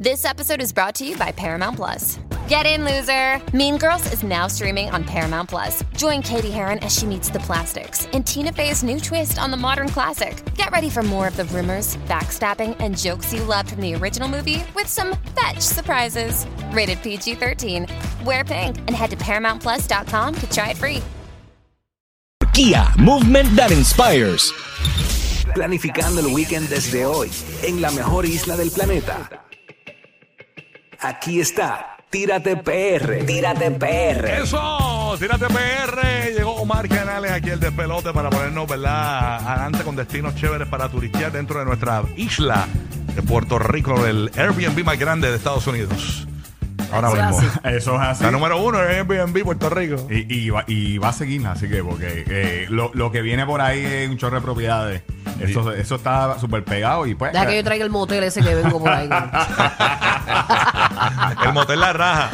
This episode is brought to you by Paramount Plus. Get in, loser! Mean Girls is now streaming on Paramount Plus. Join Katie Heron as she meets the plastics in Tina Fey's new twist on the modern classic. Get ready for more of the rumors, backstabbing, and jokes you loved from the original movie with some fetch surprises. Rated PG 13. Wear pink and head to ParamountPlus.com to try it free. Kia, movement that inspires. Planificando el weekend desde hoy, en la mejor isla del planeta. Aquí está, Tírate PR, Tírate PR. Eso, tírate PR. Llegó Omar Canales aquí el despelote para ponernos, ¿verdad? Adelante con destinos chéveres para turistear dentro de nuestra isla de Puerto Rico, el Airbnb más grande de Estados Unidos. Ahora mismo. Eso es así. La número uno es Airbnb Puerto Rico. Y, y va, y va a seguir, así que, porque eh, lo, lo que viene por ahí es un chorro de propiedades. Eso, eso está súper pegado y pues. Deja que yo traiga el motel ese que vengo por ahí. el motel La Raja.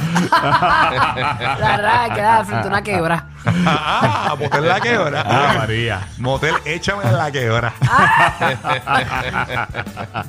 La raja queda frente a una quebra. Ah, motel La Quebra. Ah, María. Motel Échame la Quebra.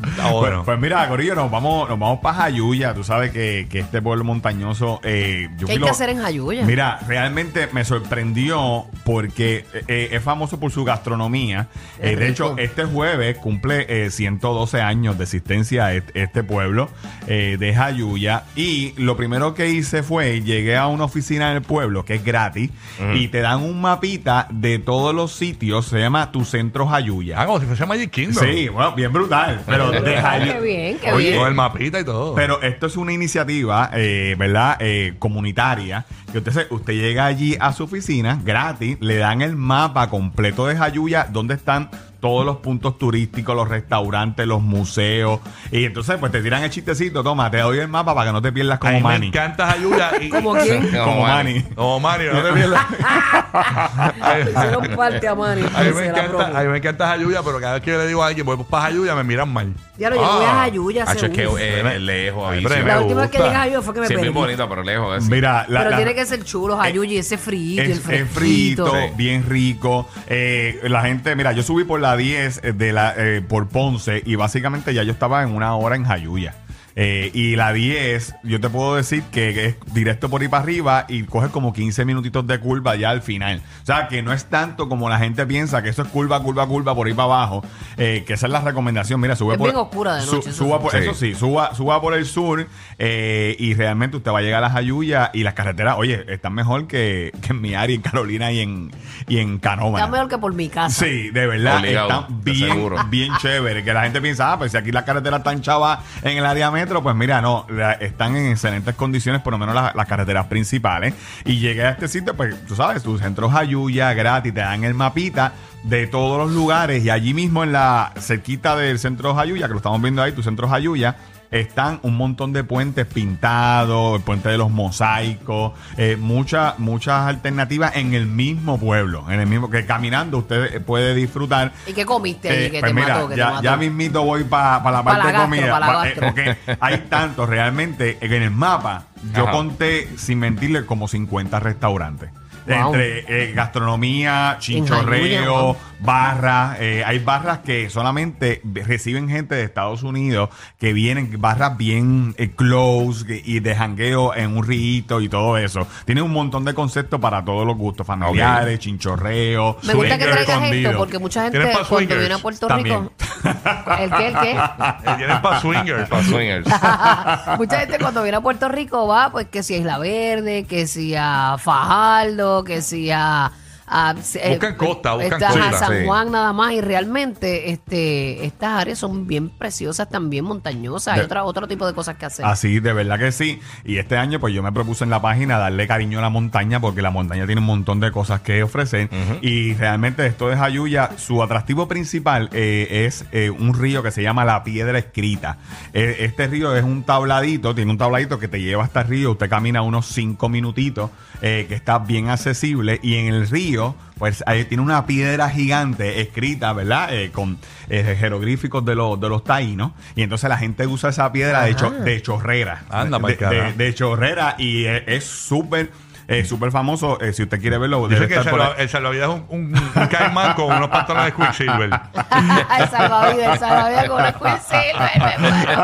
Está bueno. Pues, pues mira, Corillo, nos vamos, nos vamos para Jayuya. Tú sabes que, que este pueblo montañoso. Eh, yo ¿Qué hay que hacer en Jayuya? Mira, realmente me sorprendió porque eh, es famoso por su gastronomía. Eh, de hecho, rico. este jueves cumple eh, 112 años de existencia este pueblo eh, de Jayuya. Y lo primero que hice fue, llegué a una oficina en el pueblo que es gratis y te dan un mapita de todos los sitios. Se llama Tu Centro Jayuya. Ah, como si fuese Magic Kingdom. Sí, bueno, bien brutal. Pero de Jayu- Qué bien, qué Oye, bien. Con el mapita y todo. pero esto es una iniciativa, eh, ¿verdad? Eh, comunitaria. Que usted, se- usted llega allí a su oficina gratis, le dan el mapa completo de Jayuya, donde están todos los puntos turísticos, los restaurantes, los museos. Y entonces, pues te tiran el chistecito, toma, te doy el mapa para que no te pierdas A como mí me Manny. encanta Jayuya. y- ¿Como quién? Como Manny. Como Mario, no te pierdas. Hicieron parte a Manny. A mí, me encanta, a mí me encanta Jayuya, pero cada vez que yo le digo a alguien, voy para Jayuya, me miran mal. Ya lo yo voy a Jayuya. Hacho, hace es que eh, lejos, Ay, pero me La última vez que llegué a Jayuya fue que me Sí, es perdí. bien bonito, pero lejos. así. Mira, la- Pero la- tiene que ser chulo, Jayuya, y ese y el Es, es frito, bien rico. Eh, la gente, mira, yo subí por la 10 de la, eh, por Ponce y básicamente ya yo estaba en una hora en Jayuya. Eh, y la 10, yo te puedo decir que es directo por ahí para arriba y coges como 15 minutitos de curva ya al final. O sea, que no es tanto como la gente piensa que eso es curva, curva, curva por ahí para abajo. Eh, que esa es la recomendación. Mira, sube Es por. bien oscura de noche, suba por, Sí. Eso sí, suba, suba por el sur eh, y realmente usted va a llegar a Jayuya y las carreteras, oye, están mejor que, que en mi área, en Carolina y en, y en Canóvana. Está mejor que por mi casa. Sí, de verdad, Obligado, están bien, bien chévere. Que la gente piensa, ah, pues si aquí las carreteras están chavas en el área metro, pues mira, no, están en excelentes condiciones, por lo menos las, carreteras principales. Y llegué a este sitio, pues tú sabes, tu centro Jayuya gratis, te dan el mapita de todos los lugares y allí mismo en la cerquita del centro Jayuya, que lo estamos viendo ahí, tu centro Jayuya, están un montón de puentes pintados, el puente de los mosaicos, eh, muchas muchas alternativas en el mismo pueblo, en el mismo que caminando usted puede disfrutar. ¿Y qué comiste allí Eh, que pues te mira, mató? Que ya, te mató? ya mismito voy para la Pa' parte la de comida. pa' eh, porque hay tantos realmente en el mapa. Yo Ajá. conté, sin mentirle, como 50 restaurantes. Wow. Entre eh, gastronomía, chinchorreo. Barras. eh, hay barras que solamente reciben gente de Estados Unidos que vienen, barras bien eh, close que- y de jangueo en un rito y todo eso. Tiene un montón de conceptos para todos los gustos, familiares, chinchorreo. Me gusta que traigas escondido. esto porque mucha gente ¿Tienes pa' cuando swingers? viene a Puerto También. Rico. ¿El qué? ¿El qué? Eh, Tienes para swingers. Para swingers. Mucha gente cuando viene a Puerto Rico va, pues que si a Isla Verde, que si a Fajardo, que si a, a, se- Buscan eh, costa, buscan costa, a San sí. Juan nada más y realmente este estas áreas son bien preciosas, también montañosas. Hay De- otra, otro tipo de cosas que hacer. Así, de verdad que sí. Y este año, pues yo me propuse en la página darle cariño a la montaña, porque la montaña tiene un montón de cosas que ofrecer. Y realmente esto de Jayuya, su atractivo principal eh, es eh, un río que se llama La Piedra Escrita. Eh, este río es un tabladito, tiene un tabladito que te lleva hasta el río. Usted camina unos cinco minutitos, eh, que está bien accesible. Y en el río, pues ahí tiene una piedra gigante escrita, ¿verdad? Eh, con eh, jeroglíficos de los, de los taínos. Y entonces la gente usa esa piedra de, cho- de chorrera. Anda, de, de- de chorrera. Y es es súper, eh, súper famoso. Eh, si usted quiere verlo, Dice que el, estar por salva- ahí. el salvavidas es un, un, un caimán con unos pantalones de Quicksilver. el salvavidas, el salvavidas con una Quicksilver, me muero.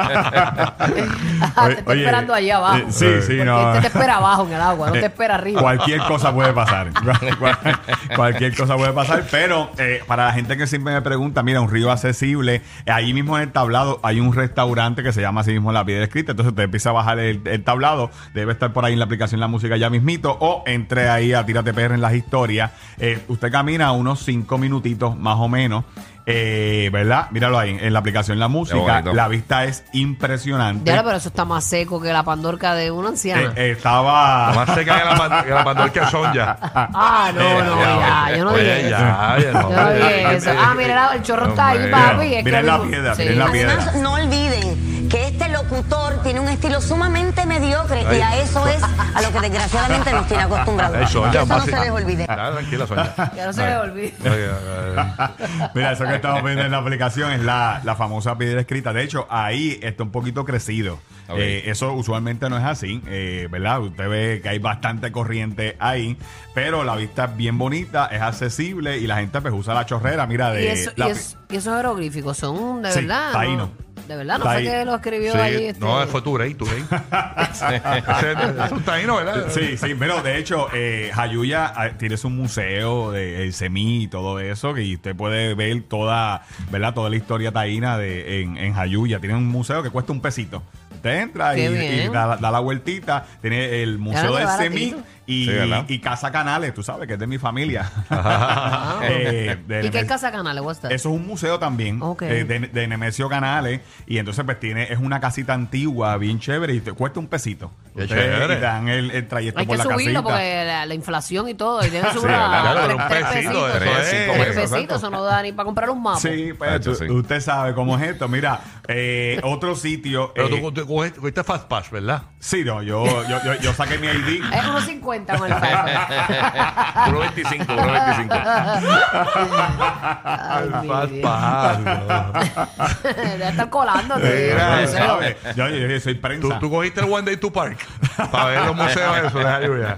Ah, te está Oye, esperando allá abajo. eh, sí, sí, Porque no. Este te espera abajo en el agua, no te Eh, espera arriba. Cualquier cosa puede pasar. Cual- cualquier cosa puede pasar. Pero eh, para la gente que siempre me pregunta, mira, un río accesible. eh, ahí mismo en el tablado hay un restaurante que se llama así mismo La Piedra Escrita. Entonces usted empieza a bajar el, el tablado. Debe estar por ahí en la aplicación La Música ya mismito. O entre ahí a Tírate PR en las historias. Eh, usted camina unos cinco minutitos más o menos. Eh, ¿Verdad? Míralo ahí en la aplicación La Música. La vista es impresionante. Ya, pero eso está más seco que la pandorca de una anciana. Eh, estaba. Más seca que la, pan- que la pandorca de Sonja. ah, no, eh, no, ya, ya, yo no oye, dije eso. ya, ya, no, Yo no dije eso. Ah, mira, el chorro está ahí, Hombre. papi. es que Miren la mismo- piedra, Sí. miren la piedra. Además, no olviden que este locutor tiene un estilo sumamente mediocre y a eso es a lo que desgraciadamente nos tiene acostumbrados. Que eso no se les olvide. Ah, tranquila, Sonja. Que no se me olvide. Mira, eso que estamos viendo en la aplicación es la, la famosa piedra escrita. De hecho, ahí está un poquito crecido. Eh, eso usualmente no es así, eh, ¿verdad? Usted ve que hay bastante corriente ahí, pero la vista es bien bonita, es accesible y la gente pues usa la chorrera, mira, de... Y, eso, la y, pi- es- y esos jeroglíficos son de Sí, verdad. taíno. ¿no? De verdad, no fue que lo escribió sí, ahí. Este... No, fue Turey, Turey. Es un taíno, ¿verdad? Sí, sí, pero de hecho, eh, Jayuya eh, tiene su museo de el semí y todo eso, que usted puede ver toda, ¿verdad? Toda la historia taína de, en, en Jayuya. Tiene un museo que cuesta un pesito. Usted entra y, Qué da, da la vueltita. Tiene el museo qué del semí. Y, Sí, ¿verdad? y Casa Canales, tú sabes que es de mi familia. Eh, de ¿Y qué Nemes- casa canales a estar? eso es un museo también Ok. eh, de, de Nemesio Canales y entonces pues tiene es una casita antigua bien chévere y te cuesta un pesito. Qué Ustedes chévere. y te dan el, el trayecto Hay por que la subirlo casita. porque la, la inflación y todo. Y debe subir a Claro, tres, un tres pesito, pesitos. eso Tres, es. cinco Tres pesos, pesitos, eso no da ni para comprar un mapa. Sí, pues tú- sí. usted sabe cómo es esto. Mira, eh, otro sitio. Pero eh, tú, tú cogiste, cogiste Fast Pass, ¿verdad? sí, no, yo, yo, yo, yo saqué mi ID. Es unos 50 con el Firefox. Puro 25, puro 25. Ay, mi Fast Dios. Debe estar colándote. Mira. Yo, yo- yo soy prensa. Tú, tú cogiste el One Day to Park para ver los museos eso de Jayuya.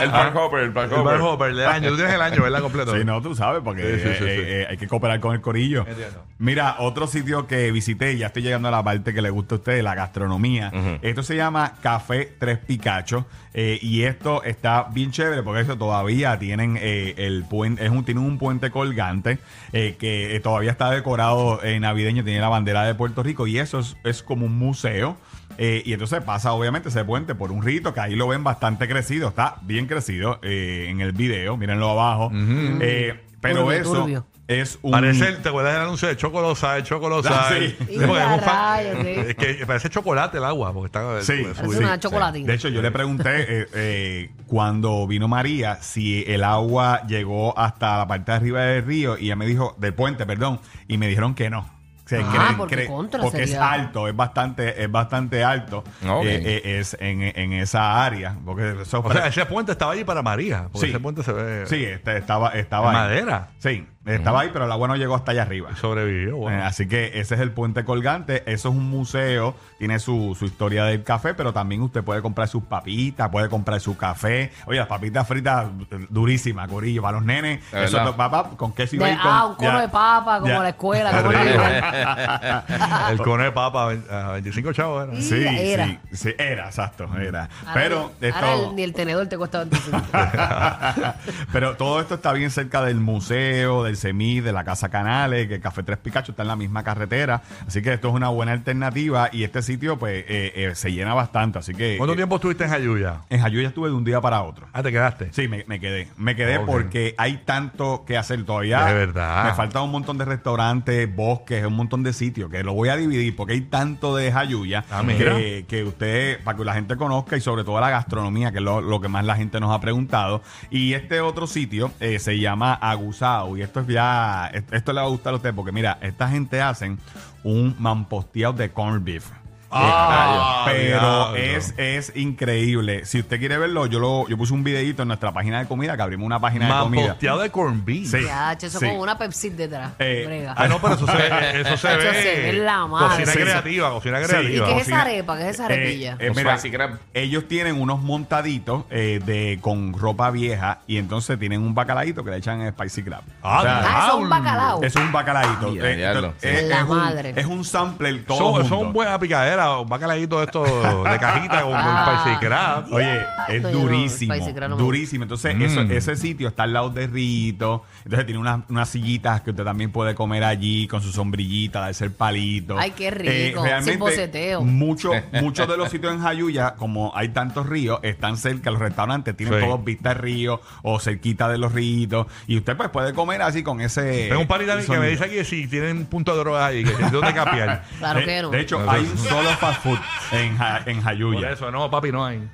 El Park Hopper, el Park El Bar Hopper. Hopper del año. Tú tienes el año, ¿verdad? Completo. Sí, no, tú sabes, porque Sí, sí, sí, eh, sí. eh, hay que cooperar con el corillo. Entiendo. Mira, otro sitio que visité, ya estoy llegando a la parte que le gusta a ustedes, la gastronomía. Esto se llama Café Tres Picachos. eh, y esto está bien chévere porque eso todavía tienen eh, el puente, es un, tienen un puente colgante eh, que eh, todavía está decorado eh, navideño, tiene la bandera de Puerto Rico y eso es, es como un museo. Eh, y entonces pasa obviamente ese puente por un rito que ahí lo ven bastante crecido, está bien crecido eh, en el video, mírenlo abajo. Eh, pero Turbio, eso turbio. Es un... Parece, el- ¿te acuerdas del anuncio de Chocolosa, de Chocolosa? Ah, sí. Y es, rayos, sí. que parece chocolate el agua, porque está Sí, subido. Es una chocolatina. De hecho, yo le pregunté eh, eh, cuando vino María si el agua llegó hasta la parte de arriba del río y ella me dijo, del puente, perdón, y me dijeron que no. O sea, Ah, creen- porque creen- contra porque es sería- alto, es bastante, es bastante alto. Ok. eh, eh, es en, en esa área. Porque eso O sea, ese puente estaba allí para María, porque Sí. ese puente se ve sí, este, estaba, estaba ahí. madera. Sí, estaba ahí, pero el agua no llegó hasta allá arriba. Sobrevivió. bueno. Eh, así que ese es el puente colgante. Eso es un museo. Tiene su, su historia del café, pero también usted puede comprar sus papitas, puede comprar su café. Oye, las papitas fritas eh, durísimas, corillo. Para los nenes, De eso verdad. es papá con queso y De- bacon. ah, un cono Ya. de papa, como Ya. la escuela. Como nivel. el cono de papa a 25 chavos era. Sí, Era. sí, sí, era, exacto, era. Ahora pero ni- esto... ahora el- ni el tenedor te cuesta 25. Pero todo esto está bien cerca del museo, del del CEMI, de la Casa Canales, que el Café Tres Picacho está en la misma carretera. Así que esto es una buena alternativa y este sitio pues eh, eh, se llena bastante. Así que ¿Cuánto eh, tiempo estuviste en Jayuya? en Jayuya estuve de un día para otro. Ah, te quedaste. Sí, me, me quedé. Me quedé porque hay tanto que hacer todavía. De verdad. Me falta un montón de restaurantes, bosques, un montón de sitios que lo voy a dividir porque hay tanto de Jayuya Ah, que, que usted, para que la gente conozca y sobre todo la gastronomía, que es lo, lo que más la gente nos ha preguntado. Y este otro sitio eh, se llama Aguzao y esto es ya, est- esto le va a gustar a usted porque mira, esta gente hacen un mamposteado de corned beef. Ah, Eh, pero diablo. es, es increíble. Si usted quiere verlo, yo lo, yo puse un videito en nuestra página de comida, que abrimos una página de comida. Mamposteado de corn beef. Sí. Ya, eso Sí. con una Pepsi detrás. Eh, brega. Ah, no, pero eso se, eso se Eso ve. se ve la madre. Cocina Sí, creativa, cocina Sí. ¿Y creativa. qué es esa arepa? ¿Qué es esa Eh, arepilla? eh, Un mira, spicy crab. ellos tienen unos montaditos eh, de con ropa vieja y entonces tienen un bacalaíto que le echan spicy crab. Ah, ah, eso es un bacalao. es un Eh, eh, La es, un, madre. es un sampler todo Son, junto. son buenas picaderas, un bacalaíto de estos de cajita con, Ah. spicy crab. Oye, es durísimo. spicy crab no me durísimo. Entonces, Mm. eso- ese sitio está al lado de Rito. Entonces, tiene unas, unas sillitas que usted también puede comer allí con su sombrillita, darse el palito. Eh, Ay, qué rico, sin boceteo. Mucho, muchos de los sitios en Jayuya, como hay tantos ríos, están cerca, los restaurantes tienen Sí. todos vista al río o cerquita de los ríos. Y usted pues puede comer así con ese. Tengo un party también que me sonido. dice que si tienen punto de drogas ahí, que dónde capiar. Claro de, que no. de hecho, hay un solo fast food en, Ja- en Por Jayuya. eso, no, papi, no hay.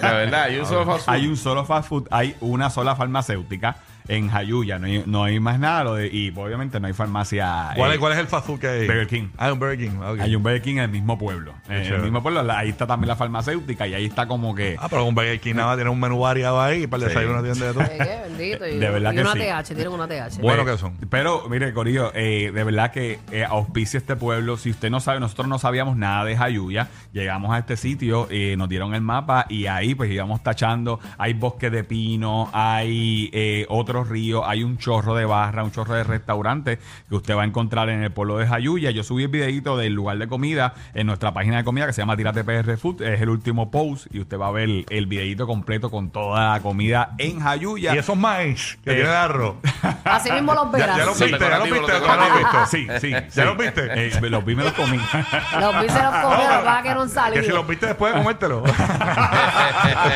La verdad, yo uso fast food. Hay un solo fast food, hay una sola farmacéutica en Jayuya, no hay, no hay más nada. lo de- y obviamente no hay farmacia. ¿Cuál, eh, es, ¿Cuál es el fast food que hay? Burger King. Ah, un Burger King. Hay un Burger King en el mismo pueblo. En el chévere. mismo pueblo, la- ahí está también la farmacéutica y ahí está como que. Ah, pero un Burger King nada más tiene un menú variado ahí para el Sí. desayuno tiene de todo. Eh, qué bendito. Y, De verdad y que una sí. TH, tienen una TH. Bueno Pues, que son. Pero, mire, Corillo, eh, de verdad que eh, auspicia este pueblo. Si usted no sabe, nosotros no sabíamos nada de Jayuya. Llegamos a este sitio, eh, nos dieron el mapa y ahí pues íbamos tachando. Hay bosque de pino, hay eh, otros ríos, hay un chorro de barra, un chorro de restaurantes que usted va a encontrar en el pueblo de Jayuya. Yo subí el videito del lugar de comida en nuestra página de comida que se llama Tírate PR Food. Es el último post y usted va a ver el, el videito completo con toda la comida en Jayuya. Y esos maíz que Eh, tiene arroz. Así mismo los Ya, verás. ya los Son viste, ya los viste, los ya los viste. Sí, sí. ¿Ya sí. los viste? Eh, los vi, me los comí. Los vi se los que pasa es que no han Que si los viste después de comértelo.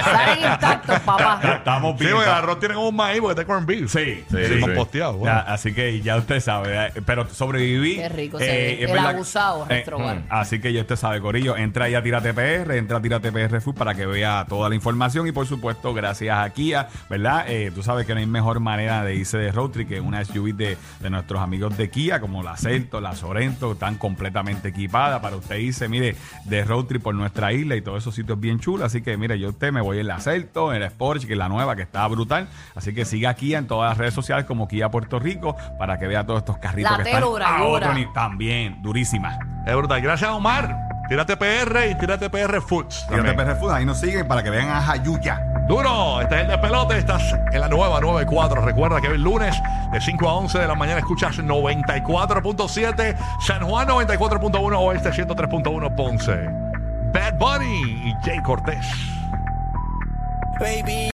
Salen intactos, papá. Estamos sí, bien. porque el arroz tiene como un maíz porque está corn Sí, Sí, Sí, bueno. Ya, así que ya usted sabe, eh, pero sobreviví. Eh, Qué rico se ve. es El verdad- abusado, nuestro hogar. Así que ya usted sabe, Corillo, entra ahí a Tírate PR, entra a Tírate PR Food para que vea toda la información y por supuesto, gracias a Kia, ¿verdad? Eh, tú sabes que no hay mejor manera de irse de road trip que una SUV de, de nuestros amigos de Kia, como la Celto, la Sorento, están completamente equipadas para usted irse, mire, de road trip por nuestra isla y todos esos sitios bien chulos. Así que, mire, yo usted me voy en la Celto, en la Sports, que es la nueva, que está brutal. Así que siga Kia en todas las redes sociales como Kia Puerto Rico para que vea todos estos carritos La que están a otro nivel. También, durísima. Es brutal. Gracias, Omar. Tírate PR y tírate PR Foods. Tírate también. PR Food, ahí nos siguen para que vean a Jayuya. Duro, este es el de pelote, estás en la nueva 94. Recuerda que el lunes de 5 a 11 de la mañana escuchas 94.7, San Juan 94.1, Oeste 103.1, Ponce. Bad Bunny y Jay Cortés. Baby.